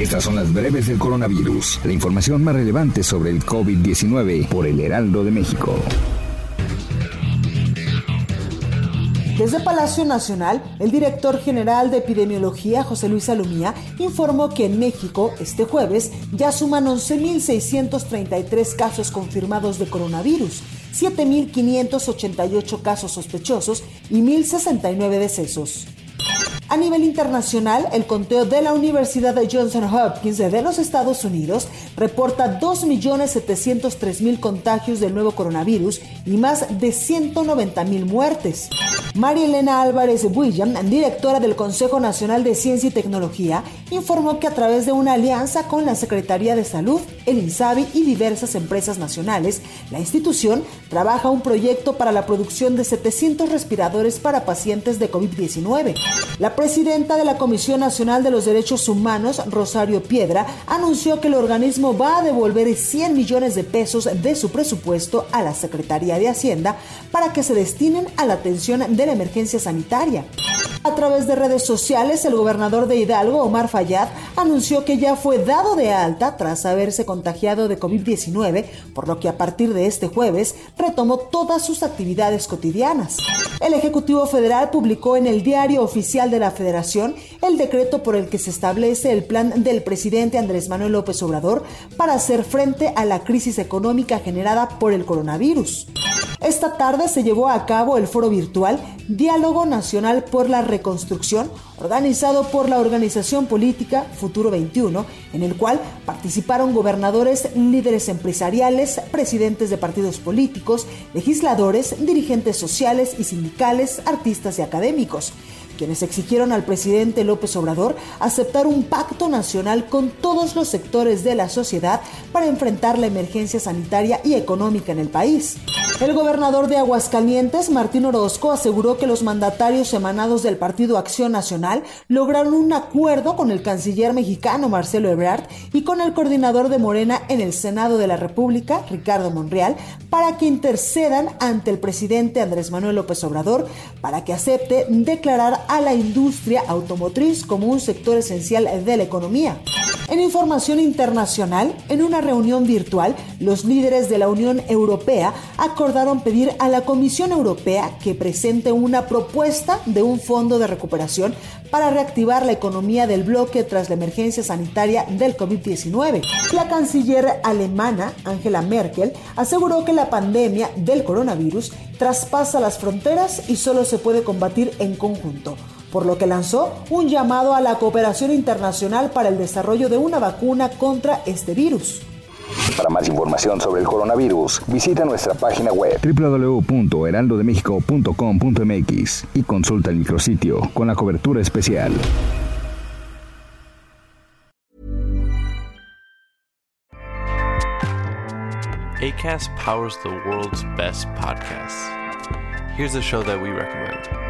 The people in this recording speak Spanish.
Estas son las breves del coronavirus. La información más relevante sobre el COVID-19 por el Heraldo de México. Desde Palacio Nacional, el director general de epidemiología, José Luis Salomía, informó que en México, este jueves, ya suman 11.633 casos confirmados de coronavirus, 7.588 casos sospechosos y 1.069 decesos. A nivel internacional, el conteo de la Universidad de Johnson Hopkins de los Estados Unidos reporta 2.703.000 contagios del nuevo coronavirus y más de 190.000 muertes. María Elena Álvarez Buillam, directora del Consejo Nacional de Ciencia y Tecnología, informó que a través de una alianza con la Secretaría de Salud, el INSABI y diversas empresas nacionales, la institución trabaja un proyecto para la producción de 700 respiradores para pacientes de COVID-19. La presidenta de la Comisión Nacional de los Derechos Humanos, Rosario Piedra, anunció que el organismo va a devolver 100 millones de pesos de su presupuesto a la Secretaría de Hacienda para que se destinen a la atención de la emergencia sanitaria. A través de redes sociales, el gobernador de Hidalgo, Omar Fayad, anunció que ya fue dado de alta tras haberse contagiado de COVID-19, por lo que a partir de este jueves retomó todas sus actividades cotidianas. El Ejecutivo Federal publicó en el Diario Oficial de la Federación el decreto por el que se establece el plan del presidente Andrés Manuel López Obrador para hacer frente a la crisis económica generada por el coronavirus. Esta tarde se llevó a cabo el foro virtual Diálogo Nacional por la Reconstrucción, organizado por la organización política Futuro 21, en el cual participaron gobernadores, líderes empresariales, presidentes de partidos políticos, legisladores, dirigentes sociales y sindicales, artistas y académicos quienes exigieron al presidente López Obrador aceptar un pacto nacional con todos los sectores de la sociedad para enfrentar la emergencia sanitaria y económica en el país. El gobernador de Aguascalientes, Martín Orozco, aseguró que los mandatarios emanados del Partido Acción Nacional lograron un acuerdo con el canciller mexicano Marcelo Ebrard y con el coordinador de Morena en el Senado de la República, Ricardo Monreal, para que intercedan ante el presidente Andrés Manuel López Obrador para que acepte declarar a la industria automotriz como un sector esencial de la economía. En información internacional, en una reunión virtual, los líderes de la Unión Europea acordaron pedir a la Comisión Europea que presente una propuesta de un fondo de recuperación para reactivar la economía del bloque tras la emergencia sanitaria del COVID-19. La canciller alemana, Angela Merkel, aseguró que la pandemia del coronavirus traspasa las fronteras y solo se puede combatir en conjunto por lo que lanzó un llamado a la cooperación internacional para el desarrollo de una vacuna contra este virus. Para más información sobre el coronavirus, visita nuestra página web www.heraldodemexico.com.mx y consulta el micrositio con la cobertura especial. ACAST powers the world's best podcasts. Here's a show that we recommend.